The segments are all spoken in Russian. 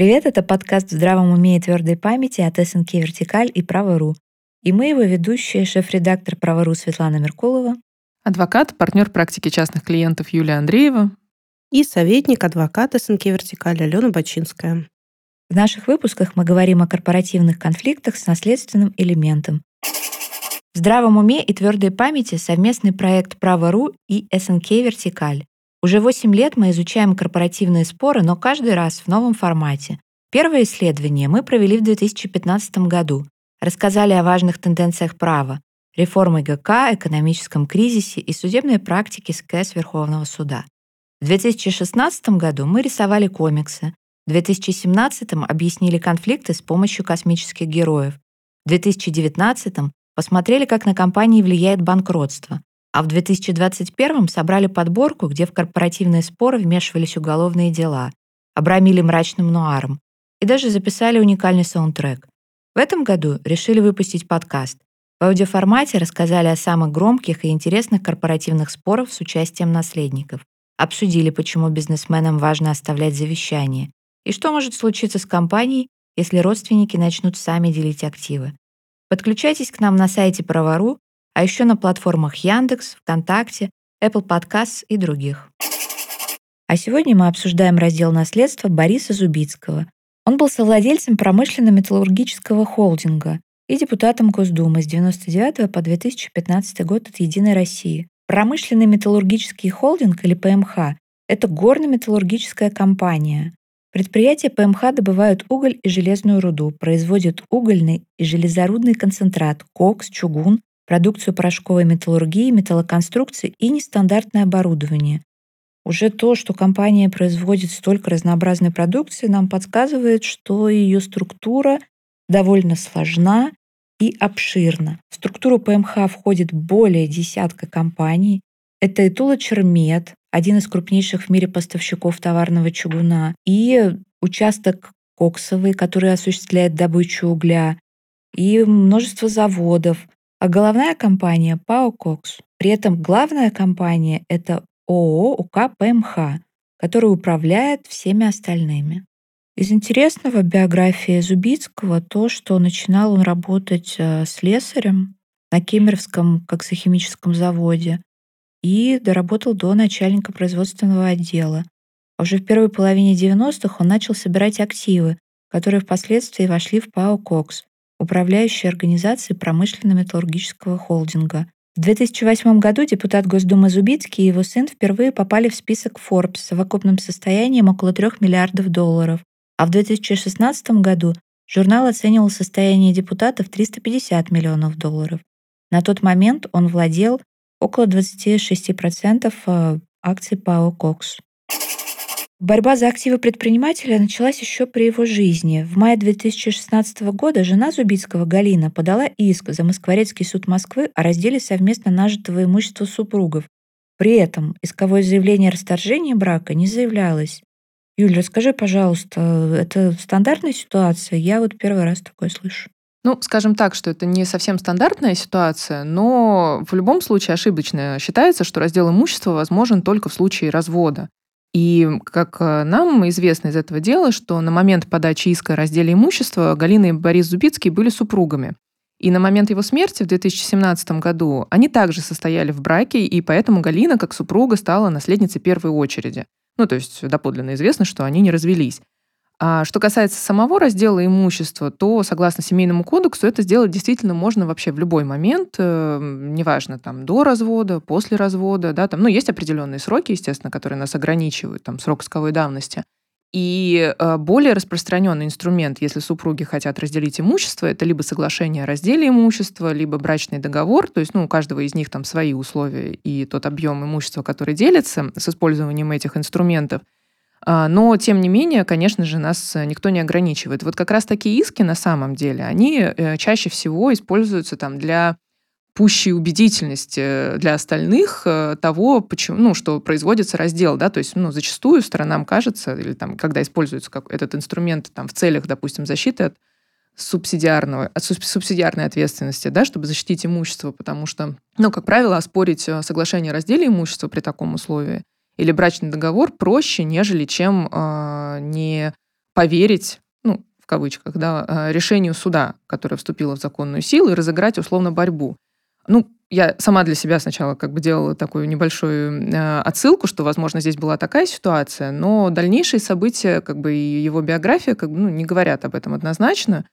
Привет, это подкаст «В здравом уме и твердой памяти» от СНК «Вертикаль» и «Право.ру». И мы его ведущие, шеф-редактор «Право.ру» Светлана Меркулова, адвокат, партнер практики частных клиентов Юлия Андреева и советник адвоката СНК «Вертикаль» Алена Бачинская. В наших выпусках мы говорим о корпоративных конфликтах с наследственным элементом. В здравом уме и твердой памяти совместный проект «Право.ру» и СНК «Вертикаль». Уже 8 лет мы изучаем корпоративные споры, но каждый раз в новом формате. Первое исследование мы провели в 2015 году. Рассказали о важных тенденциях права, реформы ГК, экономическом кризисе и судебной практике СКС Верховного суда. В 2016 году мы рисовали комиксы, в 2017 объяснили конфликты с помощью космических героев, в 2019 посмотрели, как на компании влияет банкротство, а в 2021 собрали подборку, где в корпоративные споры вмешивались уголовные дела, обрамили мрачным нуаром и даже записали уникальный саундтрек. В этом году решили выпустить подкаст. В аудиоформате рассказали о самых громких и интересных корпоративных спорах с участием наследников. Обсудили, почему бизнесменам важно оставлять завещание и что может случиться с компанией, если родственники начнут сами делить активы. Подключайтесь к нам на сайте Правору а еще на платформах Яндекс, ВКонтакте, Apple Podcasts и других. А сегодня мы обсуждаем раздел наследства Бориса Зубицкого. Он был совладельцем промышленно-металлургического холдинга и депутатом Госдумы с 1999 по 2015 год от «Единой России». Промышленный металлургический холдинг или ПМХ – это горно-металлургическая компания. Предприятия ПМХ добывают уголь и железную руду, производят угольный и железорудный концентрат, кокс, чугун, продукцию порошковой металлургии, металлоконструкции и нестандартное оборудование. Уже то, что компания производит столько разнообразной продукции, нам подсказывает, что ее структура довольно сложна и обширна. В структуру ПМХ входит более десятка компаний. Это и Тула Чермет, один из крупнейших в мире поставщиков товарного чугуна, и участок коксовый, который осуществляет добычу угля, и множество заводов, а головная компания ПАО «Кокс». При этом главная компания — это ООО УК ПМХ, который управляет всеми остальными. Из интересного биографии Зубицкого то, что начинал он работать э, слесарем на Кемеровском коксохимическом заводе и доработал до начальника производственного отдела. А уже в первой половине 90-х он начал собирать активы, которые впоследствии вошли в ПАО «Кокс», управляющей организацией промышленно-металлургического холдинга. В 2008 году депутат Госдумы Зубицкий и его сын впервые попали в список Forbes с совокупным состоянием около 3 миллиардов долларов, а в 2016 году журнал оценивал состояние депутата в 350 миллионов долларов. На тот момент он владел около 26% э, акций ПАО «Кокс». Борьба за активы предпринимателя началась еще при его жизни. В мае 2016 года жена Зубицкого Галина подала иск за Москворецкий суд Москвы о разделе совместно нажитого имущества супругов. При этом исковое заявление о расторжении брака не заявлялось. Юль, расскажи, пожалуйста, это стандартная ситуация? Я вот первый раз такое слышу. Ну, скажем так, что это не совсем стандартная ситуация, но в любом случае ошибочно считается, что раздел имущества возможен только в случае развода. И как э, нам известно из этого дела, что на момент подачи иска о разделе имущества Галина и Борис Зубицкий были супругами. И на момент его смерти в 2017 году они также состояли в браке, и поэтому Галина, как супруга, стала наследницей первой очереди. Ну, то есть доподлинно известно, что они не развелись. А что касается самого раздела имущества, то, согласно Семейному кодексу, это сделать действительно можно вообще в любой момент, э, неважно, там, до развода, после развода, да, там, ну, есть определенные сроки, естественно, которые нас ограничивают, там, срок исковой давности. И э, более распространенный инструмент, если супруги хотят разделить имущество, это либо соглашение о разделе имущества, либо брачный договор, то есть ну, у каждого из них там свои условия и тот объем имущества, который делится с использованием этих инструментов – но, тем не менее, конечно же, нас э, никто не ограничивает. Вот как раз такие иски на самом деле, они э, чаще всего используются там для пущей убедительности э, для остальных того, почему, ну, что производится раздел, да, то есть, ну, зачастую сторонам кажется, или там, когда используется как этот инструмент там в целях, допустим, защиты от субсидиарного, от субсидиарной ответственности, да, чтобы защитить имущество, потому что, ну, как правило, оспорить соглашение о разделе имущества при таком условии или брачный договор проще, нежели чем э, не поверить, ну, в кавычках, да, решению суда, которое вступило в законную силу, и разыграть условно борьбу. Ну, я сама для себя сначала как бы делала такую небольшую э, отсылку, что, возможно, здесь была такая ситуация, но дальнейшие события, как бы и его биография, как бы, ну, не говорят об этом однозначно,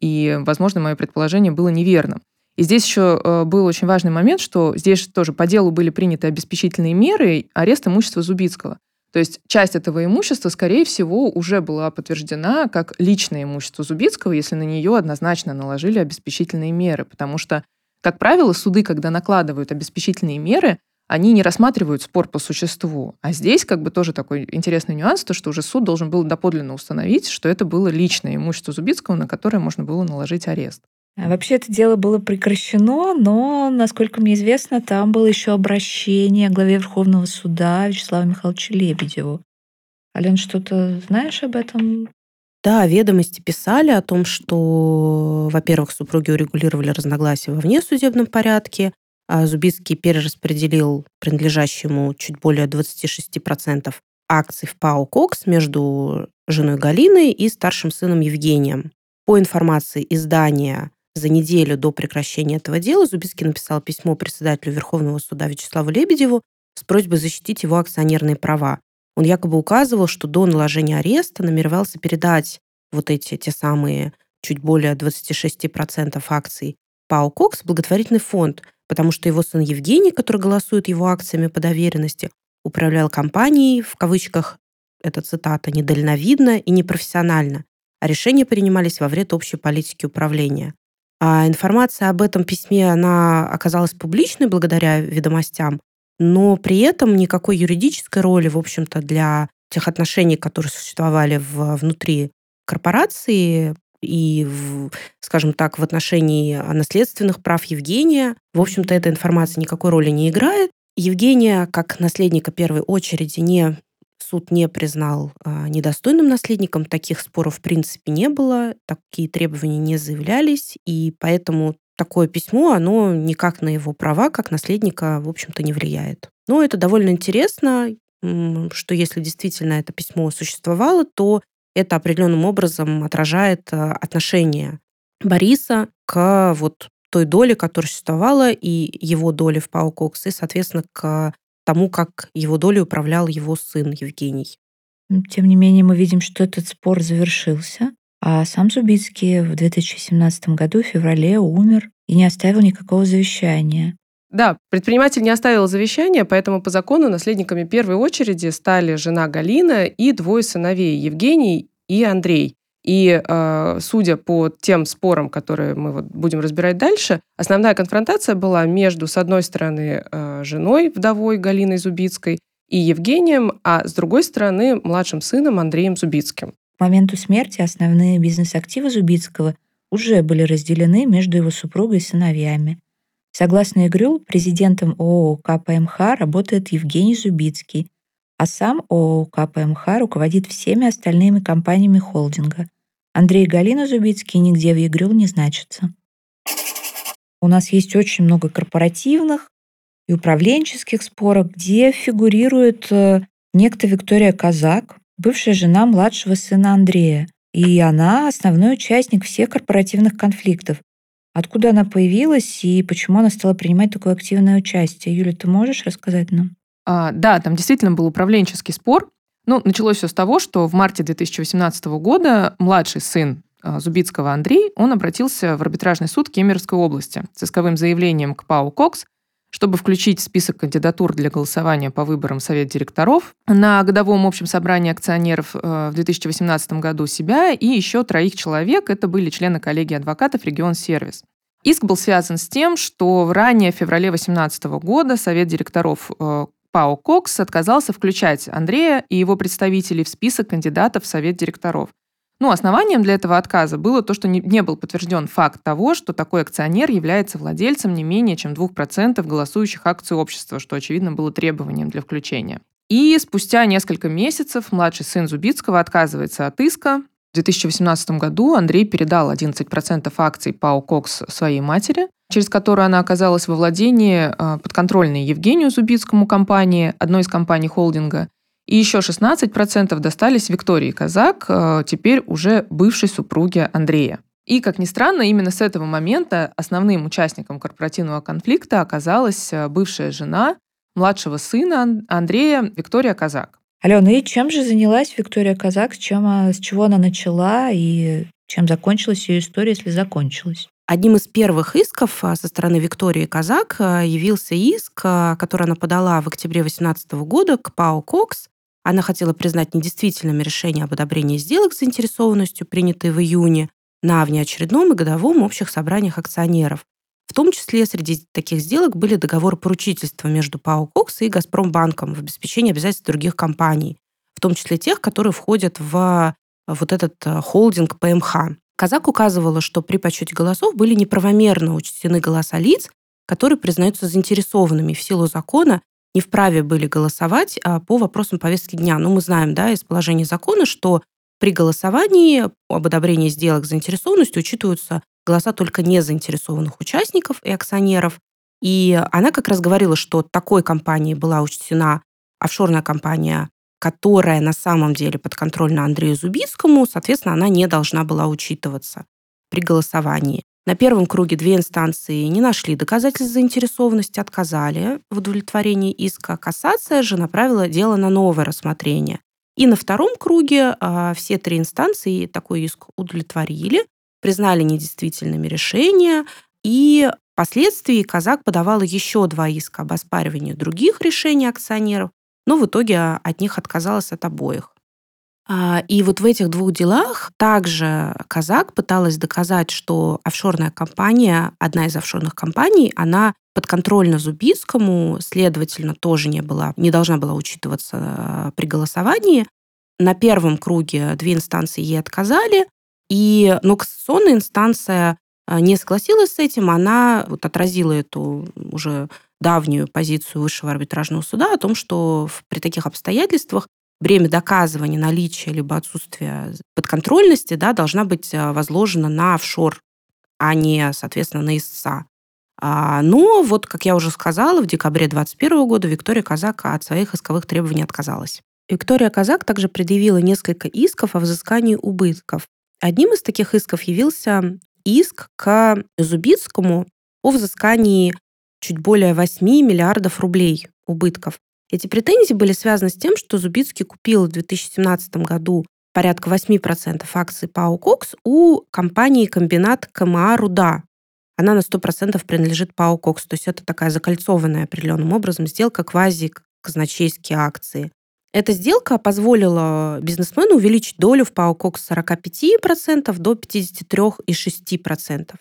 и, возможно, мое предположение было неверным. И здесь еще э, был очень важный момент, что здесь тоже по делу были приняты обеспечительные меры арест имущества Зубицкого. То есть часть этого имущества, скорее всего, уже была подтверждена как личное имущество Зубицкого, если на нее однозначно наложили обеспечительные меры, потому что как правило, суды, когда накладывают обеспечительные меры, они не рассматривают спор по существу. А здесь как бы тоже такой интересный нюанс, то, что уже суд должен был доподлинно установить, что это было личное имущество Зубицкого, на которое можно было наложить арест. А вообще это дело было прекращено, но, насколько мне известно, там было еще обращение главе Верховного суда Вячеславу Михайловичу Лебедеву. Ален, что-то знаешь об этом? Да, ведомости писали о том, что, во-первых, супруги урегулировали разногласия во внесудебном порядке, а Зубицкий перераспределил принадлежащему чуть более 26% акций в ПАО «Кокс» между женой Галиной и старшим сыном Евгением. По информации издания, за неделю до прекращения этого дела Зубицкий написал письмо председателю Верховного суда Вячеславу Лебедеву с просьбой защитить его акционерные права. Он якобы указывал, что до наложения ареста намеревался передать вот эти те самые чуть более 26% акций ПАО «Кокс» благотворительный фонд, потому что его сын Евгений, который голосует его акциями по доверенности, управлял компанией, в кавычках, это цитата, недальновидно и непрофессионально, а решения принимались во вред общей политики управления. А информация об этом письме, она оказалась публичной благодаря ведомостям, но при этом никакой юридической роли, в общем-то, для тех отношений, которые существовали в, внутри корпорации и, в, скажем так, в отношении наследственных прав Евгения, в общем-то, эта информация никакой роли не играет. Евгения, как наследника первой очереди, не суд не признал а, недостойным наследником. Таких споров, в принципе, не было, такие требования не заявлялись, и поэтому такое письмо, оно никак на его права как наследника, в общем-то, не влияет. Но это довольно интересно, что если действительно это письмо существовало, то это определенным образом отражает э, отношение Бориса к вот той доле, которая существовала, и его доли в ПАО «Кокс», и, соответственно, к тому, как его долей управлял его сын Евгений. Тем не менее, мы видим, что этот спор завершился. А сам Зубицкий в 2017 году, в феврале, умер и не оставил никакого завещания. Да, предприниматель не оставил завещания, поэтому по закону наследниками первой очереди стали жена Галина и двое сыновей Евгений и Андрей. И э, судя по тем спорам, которые мы вот будем разбирать дальше, основная конфронтация была между, с одной стороны, э, женой, вдовой Галиной Зубицкой, и Евгением, а с другой стороны, младшим сыном Андреем Зубицким. К моменту смерти основные бизнес-активы Зубицкого уже были разделены между его супругой и сыновьями. Согласно ИГРЮЛ, президентом ООО КПМХ работает Евгений Зубицкий, а сам ООО КПМХ руководит всеми остальными компаниями холдинга. Андрей Галина Зубицкий нигде в ИГРЮЛ не значится. У нас есть очень много корпоративных и управленческих споров, где фигурирует э, некто Виктория Казак, бывшая жена младшего сына Андрея. И она основной участник всех корпоративных конфликтов. Откуда она появилась и почему она стала принимать такое активное участие? Юля, ты можешь рассказать нам? А, да, там действительно был управленческий спор. Ну, началось все с того, что в марте 2018 года младший сын а, Зубицкого Андрей, он обратился в арбитражный суд Кемеровской области с исковым заявлением к ПАО «Кокс» чтобы включить в список кандидатур для голосования по выборам Совет директоров на годовом общем собрании акционеров э, в 2018 году себя и еще троих человек. Это были члены коллегии адвокатов «Регион Сервис». Иск был связан с тем, что ранее, в феврале 2018 года, Совет директоров э, ПАО «Кокс» отказался включать Андрея и его представителей в список кандидатов в Совет директоров. Ну, основанием для этого отказа было то, что не, не был подтвержден факт того, что такой акционер является владельцем не менее чем 2% голосующих акций общества, что, очевидно, было требованием для включения. И спустя несколько месяцев младший сын Зубицкого отказывается от иска. В 2018 году Андрей передал 11% акций ПАО «Кокс» своей матери, через которую она оказалась во владении а, подконтрольной Евгению Зубицкому компании, одной из компаний холдинга, И еще 16% достались Виктории Казак, э, теперь уже бывшей супруге Андрея. И, как ни странно, именно с этого момента основным участником корпоративного конфликта оказалась э, бывшая жена младшего сына Андрея Виктория Казак. Алена, и чем же занялась Виктория Казак? С, чем, с чего она начала и чем закончилась ее история, если закончилась? Одним из первых исков а, со стороны Виктории Казак а, явился иск, а, который она подала в октябре 2018 года к ПАО «Кокс». Она хотела признать недействительными решение об одобрении сделок с заинтересованностью, принятые в июне, на внеочередном и годовом общих собраниях акционеров. В том числе среди таких сделок были договоры поручительства между ПАО «Кокс» и «Газпромбанком» в обеспечении обязательств других компаний, в том числе тех, которые входят в вот этот холдинг ПМХ. Казак указывала, что при подсчете голосов были неправомерно учтены голоса лиц, которые признаются заинтересованными в силу закона, не вправе были голосовать а, по вопросам повестки дня. Ну, мы знаем, да, из положения закона, что при голосовании об одобрении сделок с заинтересованностью учитываются голоса только незаинтересованных участников и акционеров. И она как раз говорила, что такой компанией была учтена офшорная компания которая на самом деле подконтрольна Андрею Зубицкому, соответственно, она не должна была учитываться при голосовании. На первом круге две инстанции не нашли доказательств заинтересованности, отказали в удовлетворении иска. Кассация же направила дело на новое рассмотрение. И на втором круге а, все три инстанции такой иск удовлетворили, признали недействительными решения, и впоследствии Казак подавала еще два иска об оспаривании других решений акционеров, но в итоге от них отказалась от обоих. А, и вот в этих двух делах также Казак пыталась доказать, что офшорная компания, одна из офшорных компаний, она подконтрольна Зубицкому, следовательно, тоже не, была, не должна была учитываться а, при голосовании. На первом круге две инстанции ей отказали, и, но кассационная инстанция а, не согласилась с этим, она вот отразила эту уже давнюю позицию Высшего арбитражного суда о том, что при таких обстоятельствах бремя доказывания наличия либо отсутствия подконтрольности да, должна быть а, возложена на офшор, а не, соответственно, на истца. А, но вот, как я уже сказала, в декабре 2021 года Виктория Казак от своих исковых требований отказалась. Виктория Казак также предъявила несколько исков о взыскании убытков. Одним из таких исков явился иск к Зубицкому о взыскании чуть более 8 миллиардов рублей убытков. Эти претензии были связаны с тем, что Зубицкий купил в 2017 году порядка 8% акций ПАО «Кокс» у компании комбинат КМА «Руда». Она на 100% принадлежит ПАО «Кокс», то есть это такая закольцованная определенным образом сделка квази-казначейские акции. Эта сделка позволила бизнесмену увеличить долю в ПАО «Кокс» с 45% до 53,6%.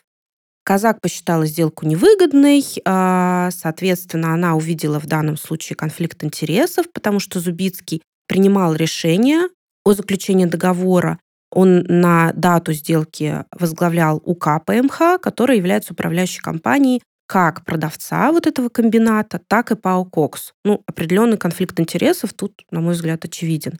Казак посчитала сделку невыгодной, а, соответственно, она увидела в данном случае конфликт интересов, потому что Зубицкий принимал решение о заключении договора. Он на дату сделки возглавлял УК ПМХ, которая является управляющей компанией как продавца вот этого комбината, так и ПАО «Кокс». Ну, определенный конфликт интересов тут, на мой взгляд, очевиден.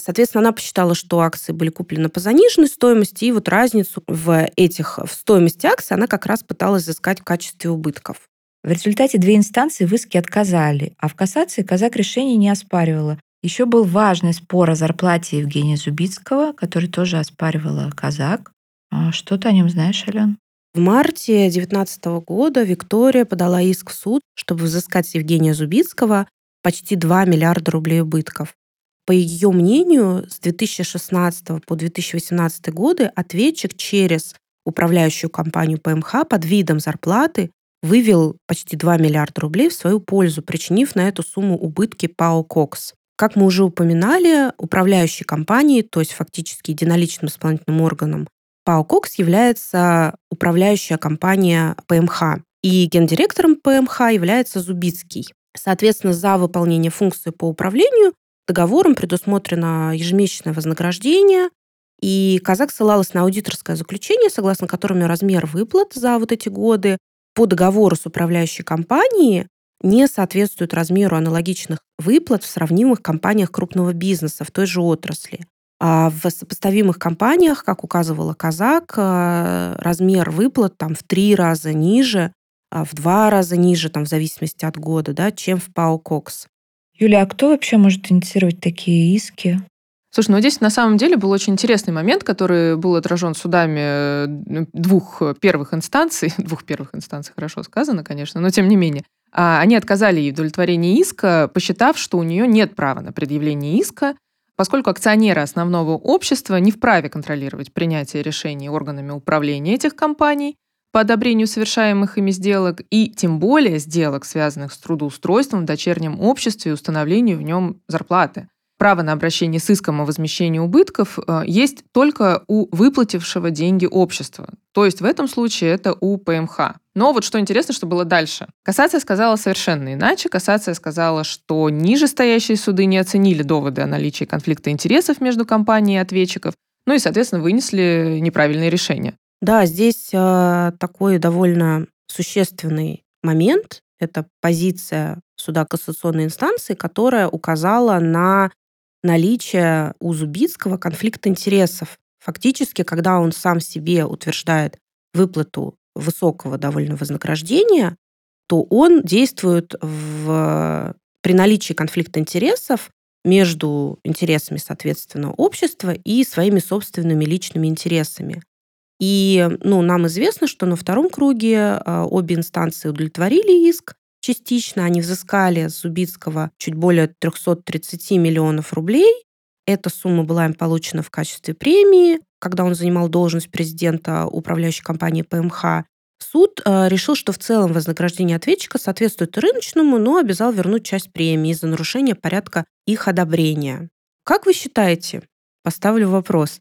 Соответственно, она посчитала, что акции были куплены по заниженной стоимости, и вот разницу в этих в стоимости акций она как раз пыталась изыскать в качестве убытков. В результате две инстанции в иске отказали, а в кассации казак решение не оспаривала. Еще был важный спор о зарплате Евгения Зубицкого, который тоже оспаривала казак. А что ты о нем знаешь, Ален? В марте 2019 года Виктория подала иск в суд, чтобы взыскать с Евгения Зубицкого почти 2 миллиарда рублей убытков. По ее мнению, с 2016 по 2018 годы ответчик через управляющую компанию ПМХ под видом зарплаты вывел почти 2 миллиарда рублей в свою пользу, причинив на эту сумму убытки ПАО «Кокс». Как мы уже упоминали, управляющей компанией, то есть фактически единоличным исполнительным органом ПАО «Кокс» является управляющая компания ПМХ. И гендиректором ПМХ является Зубицкий. Соответственно, за выполнение функции по управлению договором предусмотрено ежемесячное вознаграждение, и Казак ссылалась на аудиторское заключение, согласно которому размер выплат за вот эти годы по договору с управляющей компанией не соответствует размеру аналогичных выплат в сравнимых компаниях крупного бизнеса в той же отрасли. А в сопоставимых компаниях, как указывала Казак, э, размер выплат там в три раза ниже, а в два раза ниже, там, в зависимости от года, да, чем в ПАО «Кокс». Юля, а кто вообще может инициировать такие иски? Слушай, ну здесь на самом деле был очень интересный момент, который был отражен судами э, двух первых инстанций, двух первых инстанций, хорошо сказано, конечно, но тем не менее. А они отказали ей в удовлетворении иска, посчитав, что у нее нет права на предъявление иска, поскольку акционеры основного общества не вправе контролировать принятие решений органами управления этих компаний по одобрению совершаемых ими сделок и тем более сделок, связанных с трудоустройством в дочернем обществе и установлению в нем зарплаты право на обращение с иском о возмещении убытков э, есть только у выплатившего деньги общества. То есть в этом случае это у ПМХ. Но вот что интересно, что было дальше. Кассация сказала совершенно иначе. Кассация сказала, что нижестоящие суды не оценили доводы о наличии конфликта интересов между компанией и ответчиков, ну и, соответственно, вынесли неправильное решение. Да, здесь э, такой довольно существенный момент. Это позиция суда кассационной инстанции, которая указала на наличие у Зубицкого конфликта интересов. Фактически, когда он сам себе утверждает выплату высокого довольно вознаграждения, то он действует в, при наличии конфликта интересов между интересами, соответственно, общества и своими собственными личными интересами. И ну, нам известно, что на втором круге а, обе инстанции удовлетворили иск, Частично они взыскали с Зубицкого чуть более 330 миллионов рублей. Эта сумма была им получена в качестве премии, когда он занимал должность президента управляющей компании ПМХ. Суд э, решил, что в целом вознаграждение ответчика соответствует рыночному, но обязал вернуть часть премии из-за нарушения порядка их одобрения. Как вы считаете, поставлю вопрос,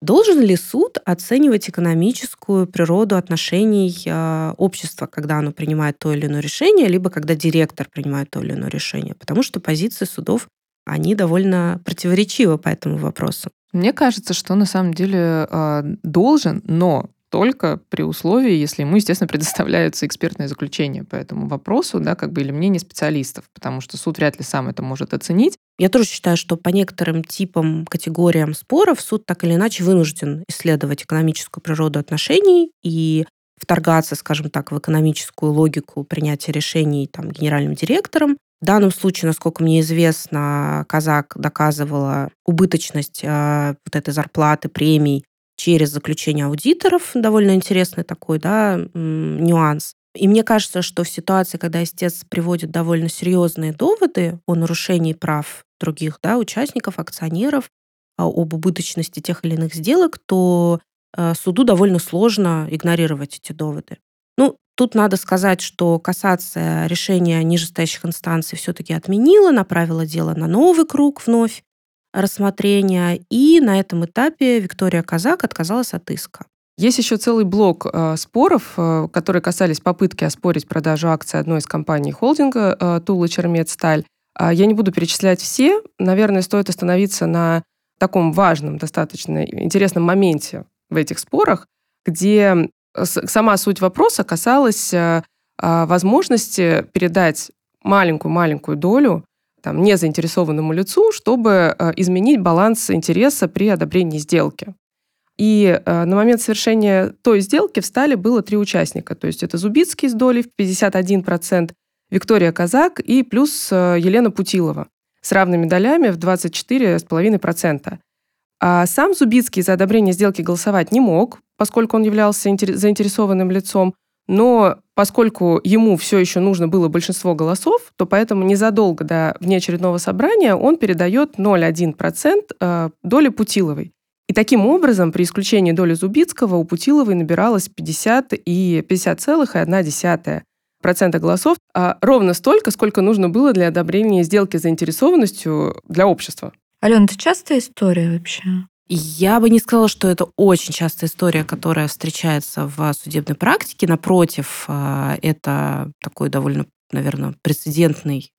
Должен ли суд оценивать экономическую природу отношений э, общества, когда оно принимает то или иное решение, либо когда директор принимает то или иное решение? Потому что позиции судов, они довольно противоречивы по этому вопросу. Мне кажется, что на самом деле э, должен, но только при условии, если ему, естественно, предоставляются экспертные заключения по этому вопросу, да, как бы или мнение специалистов, потому что суд вряд ли сам это может оценить. Я тоже считаю, что по некоторым типам, категориям споров суд так или иначе вынужден исследовать экономическую природу отношений и вторгаться, скажем так, в экономическую логику принятия решений там, генеральным директором. В данном случае, насколько мне известно, Казак доказывала убыточность э, вот этой зарплаты, премий через заключение аудиторов. Довольно интересный такой да, нюанс. И мне кажется, что в ситуации, когда истец приводит довольно серьезные доводы о нарушении прав других да, участников, акционеров, а, об убыточности тех или иных сделок, то э, суду довольно сложно игнорировать эти доводы. Ну, тут надо сказать, что кассация решения нижестоящих инстанций все-таки отменила, направила дело на новый круг вновь рассмотрения. И на этом этапе Виктория Казак отказалась от иска. Есть еще целый блок э, споров, э, которые касались попытки оспорить продажу акций одной из компаний холдинга э, Тула Чермет-Сталь. Э, я не буду перечислять все. Наверное, стоит остановиться на таком важном, достаточно интересном моменте в этих спорах, где сама суть вопроса касалась э, возможности передать маленькую-маленькую долю там, незаинтересованному лицу, чтобы э, изменить баланс интереса при одобрении сделки. И э, на момент совершения той сделки встали было три участника. То есть это Зубицкий с долей в 51%, Виктория Казак и плюс э, Елена Путилова с равными долями в 24,5%. А сам Зубицкий за одобрение сделки голосовать не мог, поскольку он являлся заинтересованным лицом, но поскольку ему все еще нужно было большинство голосов, то поэтому незадолго до внеочередного собрания он передает 0,1% э, доли Путиловой. И таким образом, при исключении доли Зубицкого, у Путиловой набиралось 50 и 50,1% процента голосов, а ровно столько, сколько нужно было для одобрения сделки заинтересованностью для общества. Алена, это частая история вообще? Я бы не сказала, что это очень частая история, которая встречается в судебной практике. Напротив, а, это такой довольно, наверное, прецедентный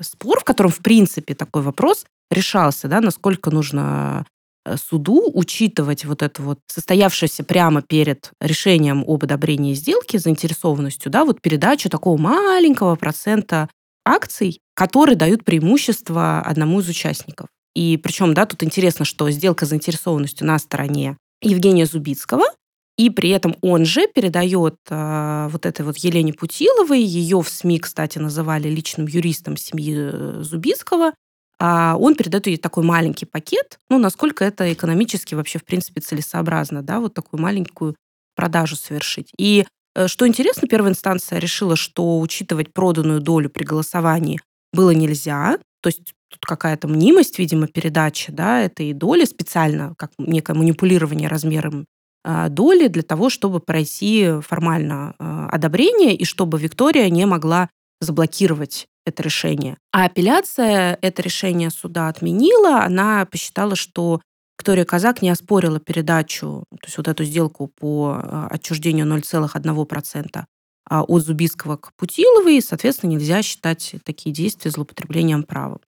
спор, в котором, в принципе, такой вопрос решался, да, насколько нужно э, суду учитывать вот это вот состоявшееся прямо перед решением об одобрении сделки заинтересованностью, да, вот передачу такого маленького процента акций, которые дают преимущество одному из участников. И причем, да, тут интересно, что сделка заинтересованностью на стороне Евгения Зубицкого, И при этом он же передает э, вот этой вот Елене Путиловой, ее в СМИ, кстати, называли личным юристом семьи э, Зубицкого, а он передает ей такой маленький пакет, ну, насколько это экономически вообще, в принципе, целесообразно, да, вот такую маленькую продажу совершить. И э, что интересно, первая инстанция решила, что учитывать проданную долю при голосовании было нельзя, то есть тут какая-то мнимость, видимо, передачи да, этой доли специально, как некое манипулирование размером а, доли для того, чтобы пройти формально а, одобрение и чтобы Виктория не могла заблокировать это решение. А апелляция это решение суда отменила. Она посчитала, что Виктория Казак не оспорила передачу, то есть вот эту сделку по а, отчуждению 0,1% от Зубийского к Путиловой, и, соответственно, нельзя считать такие действия злоупотреблением права.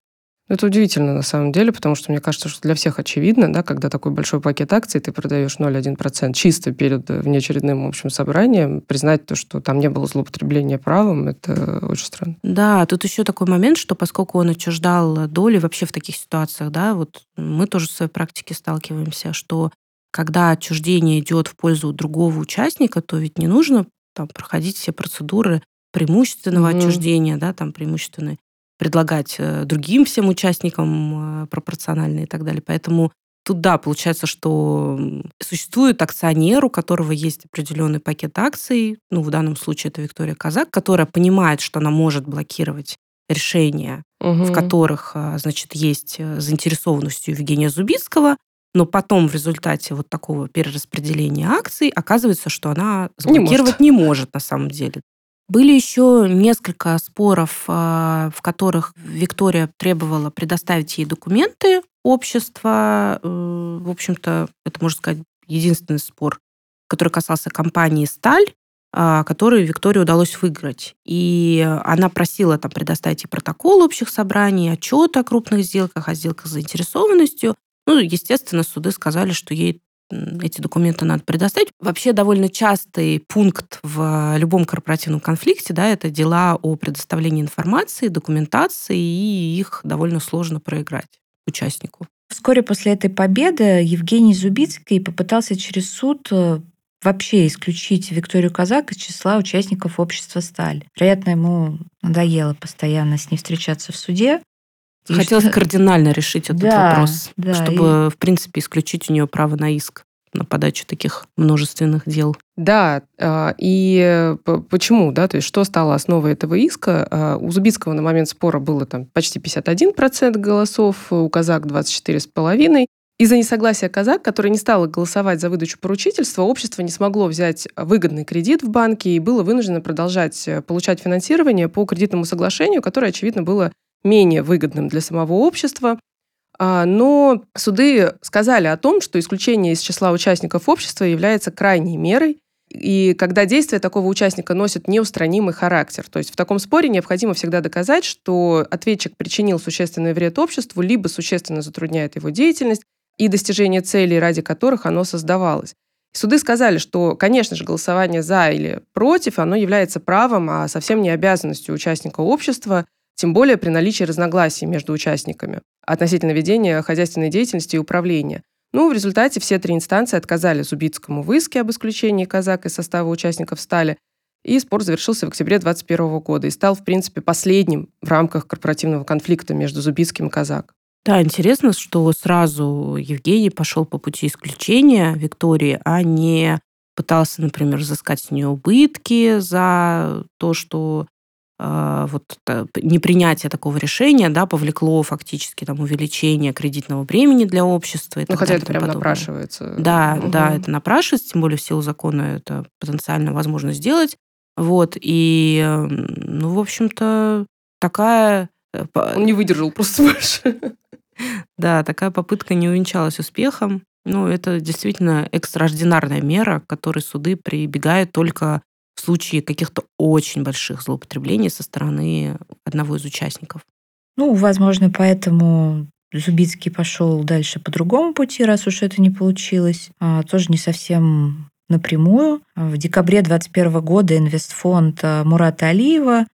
Это удивительно на самом деле, потому что мне кажется, что для всех очевидно, да, когда такой большой пакет акций ты продаешь 0,1% чисто перед э, внеочередным общим собранием, признать то, что там не было злоупотребления правом, это очень странно. Да, тут еще такой момент, что поскольку он отчуждал доли вообще в таких ситуациях, да, вот мы тоже в своей практике сталкиваемся, что когда отчуждение идет в пользу другого участника, то ведь не нужно там, проходить все процедуры преимущественного mm-hmm. отчуждения, да, там преимущественной предлагать э, другим всем участникам э, пропорционально и так далее. Поэтому тут, да, получается, что существует акционер, у которого есть определенный пакет акций, ну, в данном случае это Виктория Казак, которая понимает, что она может блокировать решения, угу. в которых, э, значит, есть заинтересованность Евгения Зубицкого, но потом в результате вот такого перераспределения акций оказывается, что она заблокировать не может, не может на самом деле. Были еще несколько споров, а, в которых Виктория требовала предоставить ей документы общества. Э, в общем-то, это, можно сказать, единственный спор, который касался компании «Сталь», а, который Виктории удалось выиграть. И она просила там предоставить и протокол общих собраний, отчет о крупных сделках, о сделках с заинтересованностью. Ну, естественно, суды сказали, что ей эти документы надо предоставить. Вообще довольно частый пункт в любом корпоративном конфликте, да, это дела о предоставлении информации, документации, и их довольно сложно проиграть участнику. Вскоре после этой победы Евгений Зубицкий попытался через суд э, вообще исключить Викторию Казак из числа участников общества «Сталь». Вероятно, ему надоело постоянно с ней встречаться в суде. Хотелось что... кардинально решить этот да, вопрос, да, чтобы, и... в принципе, исключить у нее право на иск на подачу таких множественных дел. Да, а, и почему, да, то есть что стало основой этого иска? А, у Зубицкого на момент спора было там почти 51% голосов, у Казак 24,5%. Из-за несогласия Казак, который не стала голосовать за выдачу поручительства, общество не смогло взять выгодный кредит в банке и было вынуждено продолжать э, получать финансирование по кредитному соглашению, которое, очевидно, было менее выгодным для самого общества. А, но суды сказали о том, что исключение из числа участников общества является крайней мерой, и когда действия такого участника носят неустранимый характер. То есть в таком споре необходимо всегда доказать, что ответчик причинил существенный вред обществу, либо существенно затрудняет его деятельность и достижение целей, ради которых оно создавалось. Суды сказали, что, конечно же, голосование за или против, оно является правом, а совсем не обязанностью участника общества тем более при наличии разногласий между участниками относительно ведения хозяйственной деятельности и управления. Ну, в результате все три инстанции отказали Зубицкому в иске об исключении казак из состава участников стали, и спор завершился в октябре 2021 года и стал, в принципе, последним в рамках корпоративного конфликта между Зубицким и казак. Да, интересно, что сразу Евгений пошел по пути исключения Виктории, а не пытался, например, взыскать с нее убытки за то, что вот непринятие такого решения да, повлекло фактически там, увеличение кредитного бремени для общества. И ну, хотя далее, это прям подобное. напрашивается. Да, угу. да, это напрашивается, тем более в силу закона это потенциально возможно сделать. Вот, и, ну, в общем-то, такая... Э, Он не выдержал просто больше. Да, такая попытка не увенчалась успехом. Ну, это действительно экстраординарная мера, к которой суды прибегают только в случае каких-то очень больших злоупотреблений со стороны одного из участников. Ну, возможно, поэтому Зубицкий пошел дальше по другому пути, раз уж это не получилось. А, тоже не совсем напрямую. В декабре 2021 года инвестфонд а, Мурата Алиева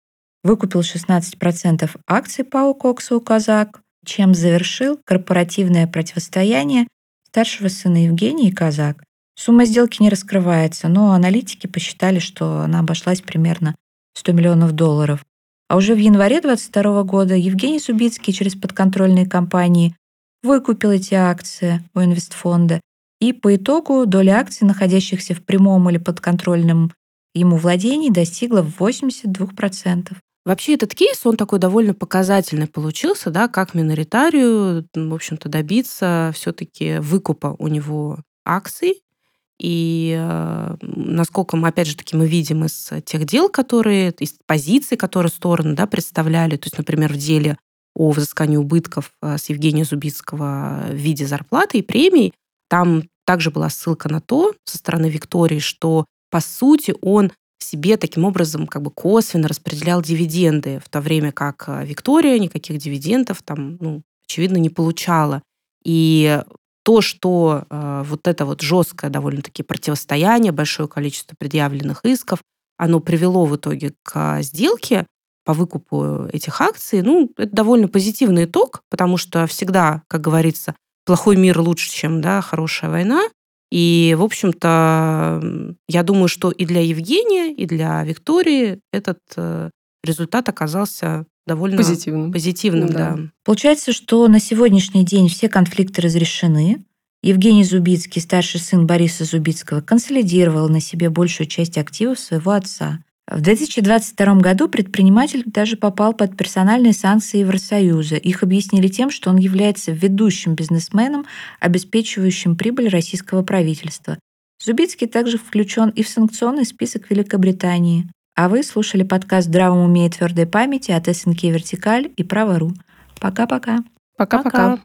выкупил 16% акций ПАО «Коксу Казак», чем завершил корпоративное противостояние старшего сына Евгения и Казак. Сумма сделки не раскрывается, но аналитики посчитали, что она обошлась примерно в 100 миллионов долларов. А уже в январе 2022 года Евгений Субицкий через подконтрольные компании выкупил эти акции у инвестфонда, и по итогу доля акций, находящихся в прямом или подконтрольном ему владении, достигла 82%. Вообще этот кейс, он такой довольно показательный получился, да, как миноритарию, в общем-то, добиться все-таки выкупа у него акций. И э, насколько мы, опять же таки, мы видим из тех дел, которые, из позиций, которые стороны да, представляли, то есть, например, в деле о взыскании убытков э, с Евгения Зубицкого в виде зарплаты и премий, там также была ссылка на то со стороны Виктории, что, по сути, он себе таким образом как бы косвенно распределял дивиденды, в то время как э, Виктория никаких дивидендов там, ну, очевидно, не получала. И то, что э, вот это вот жесткое довольно-таки противостояние, большое количество предъявленных исков, оно привело в итоге к сделке по выкупу этих акций, ну, это довольно позитивный итог, потому что всегда, как говорится, плохой мир лучше, чем да, хорошая война. И, в общем-то, я думаю, что и для Евгения, и для Виктории этот э, результат оказался довольно позитивным. позитивным да. Да. Получается, что на сегодняшний день все конфликты разрешены. Евгений Зубицкий, старший сын Бориса Зубицкого, консолидировал на себе большую часть активов своего отца. В 2022 году предприниматель даже попал под персональные санкции Евросоюза. Их объяснили тем, что он является ведущим бизнесменом, обеспечивающим прибыль российского правительства. Зубицкий также включен и в санкционный список Великобритании. А вы слушали подкаст «Здравом уме и твердой памяти» от СНК «Вертикаль» и «Право.ру». Пока-пока. Пока-пока.